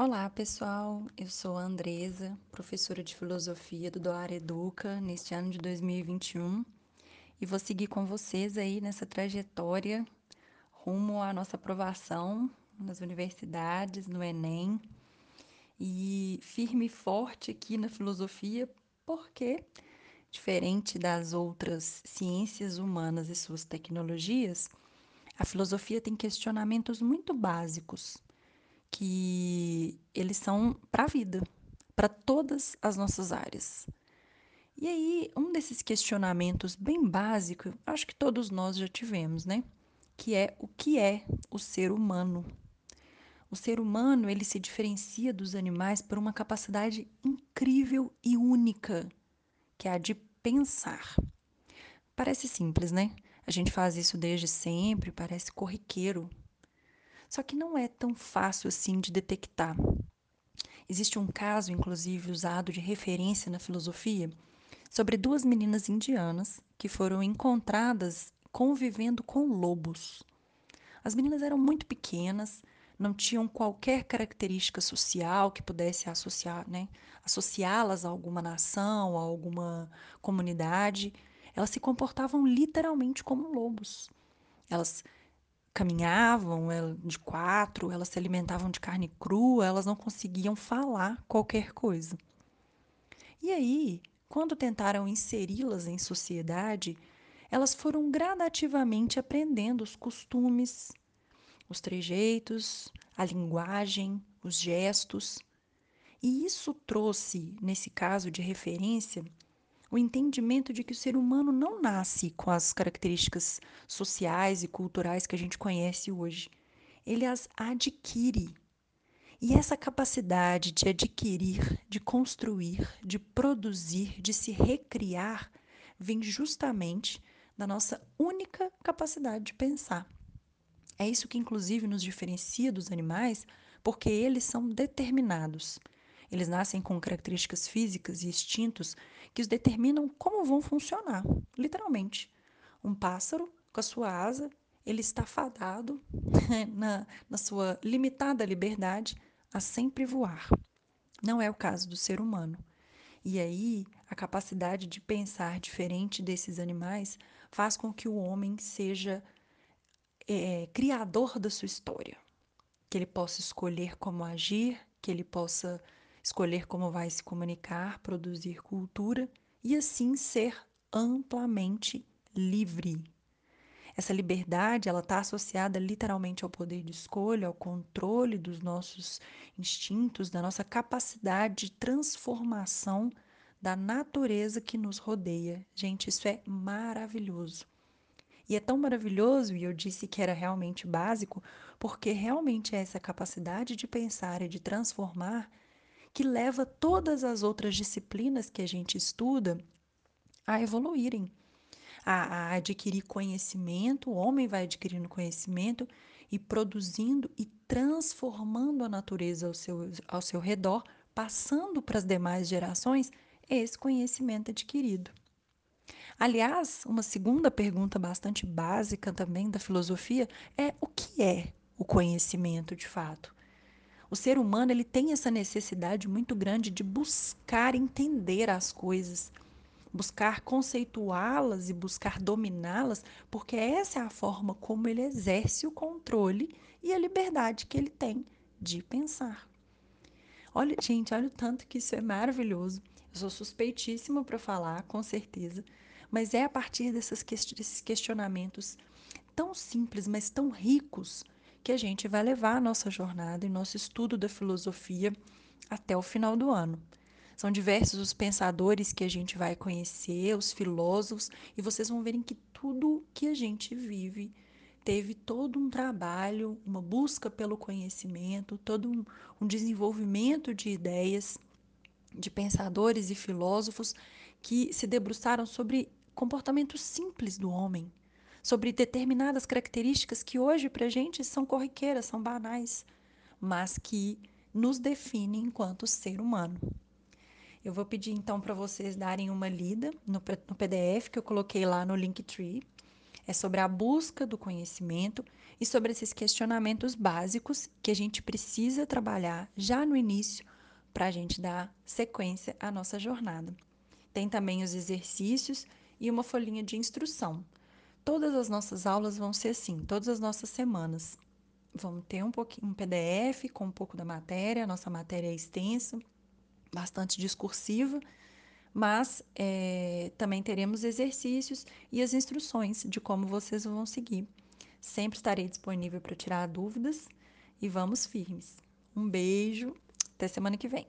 Olá, pessoal. Eu sou a Andresa, professora de filosofia do Doar Educa neste ano de 2021 e vou seguir com vocês aí nessa trajetória rumo à nossa aprovação nas universidades, no Enem. E firme e forte aqui na filosofia, porque diferente das outras ciências humanas e suas tecnologias, a filosofia tem questionamentos muito básicos que eles são para a vida, para todas as nossas áreas. E aí, um desses questionamentos bem básico, acho que todos nós já tivemos, né? Que é o que é o ser humano? O ser humano, ele se diferencia dos animais por uma capacidade incrível e única, que é a de pensar. Parece simples, né? A gente faz isso desde sempre, parece corriqueiro, só que não é tão fácil assim de detectar. Existe um caso, inclusive, usado de referência na filosofia sobre duas meninas indianas que foram encontradas convivendo com lobos. As meninas eram muito pequenas, não tinham qualquer característica social que pudesse associar, né, associá-las a alguma nação, a alguma comunidade. Elas se comportavam literalmente como lobos. Elas caminhavam de quatro, elas se alimentavam de carne crua, elas não conseguiam falar qualquer coisa. E aí, quando tentaram inseri-las em sociedade, elas foram gradativamente aprendendo os costumes, os trejeitos, a linguagem, os gestos. E isso trouxe, nesse caso de referência, o entendimento de que o ser humano não nasce com as características sociais e culturais que a gente conhece hoje. Ele as adquire. E essa capacidade de adquirir, de construir, de produzir, de se recriar, vem justamente da nossa única capacidade de pensar. É isso que, inclusive, nos diferencia dos animais, porque eles são determinados. Eles nascem com características físicas e instintos que os determinam como vão funcionar, literalmente. Um pássaro com a sua asa, ele está fadado na, na sua limitada liberdade a sempre voar. Não é o caso do ser humano. E aí, a capacidade de pensar diferente desses animais faz com que o homem seja é, criador da sua história. Que ele possa escolher como agir, que ele possa escolher como vai se comunicar, produzir cultura e assim ser amplamente livre. Essa liberdade, ela está associada literalmente ao poder de escolha, ao controle dos nossos instintos, da nossa capacidade de transformação da natureza que nos rodeia. Gente, isso é maravilhoso. E é tão maravilhoso, e eu disse que era realmente básico, porque realmente é essa capacidade de pensar e de transformar que leva todas as outras disciplinas que a gente estuda a evoluírem, a, a adquirir conhecimento. O homem vai adquirindo conhecimento e produzindo e transformando a natureza ao seu, ao seu redor, passando para as demais gerações esse conhecimento adquirido. Aliás, uma segunda pergunta bastante básica também da filosofia é o que é o conhecimento de fato? O ser humano ele tem essa necessidade muito grande de buscar entender as coisas, buscar conceituá-las e buscar dominá-las, porque essa é a forma como ele exerce o controle e a liberdade que ele tem de pensar. Olha, gente, olha o tanto que isso é maravilhoso. Eu sou suspeitíssima para falar, com certeza, mas é a partir desses questionamentos tão simples, mas tão ricos, que a gente vai levar a nossa jornada e nosso estudo da filosofia até o final do ano. São diversos os pensadores que a gente vai conhecer, os filósofos, e vocês vão verem que tudo que a gente vive teve todo um trabalho, uma busca pelo conhecimento, todo um, um desenvolvimento de ideias de pensadores e filósofos que se debruçaram sobre comportamentos simples do homem, sobre determinadas características que hoje para a gente são corriqueiras, são banais, mas que nos definem enquanto ser humano. Eu vou pedir então para vocês darem uma lida no, no, PDF que eu coloquei lá no Linktree. É sobre a busca do conhecimento e sobre esses questionamentos básicos que a gente precisa trabalhar já no início para a gente dar sequência à nossa jornada. Tem também os exercícios e uma folhinha de instrução. Todas as nossas aulas vão ser assim, todas as nossas semanas. Vamos ter um pouquinho um PDF com um pouco da matéria, a nossa matéria é extensa, bastante discursiva, mas é, também teremos exercícios e as instruções de como vocês vão seguir. Sempre estarei disponível para tirar dúvidas e vamos firmes. Um beijo, até semana que vem.